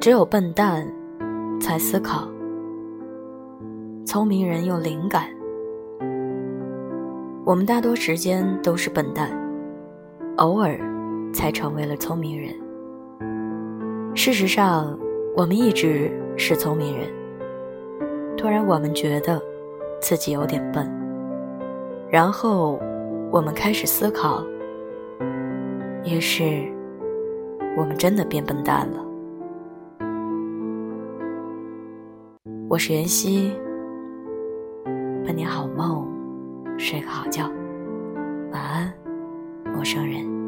只有笨蛋才思考，聪明人有灵感。我们大多时间都是笨蛋，偶尔才成为了聪明人。事实上，我们一直是聪明人。突然，我们觉得自己有点笨，然后我们开始思考，于是我们真的变笨蛋了。我是袁熙，祝你好梦，睡个好觉，晚安，陌生人。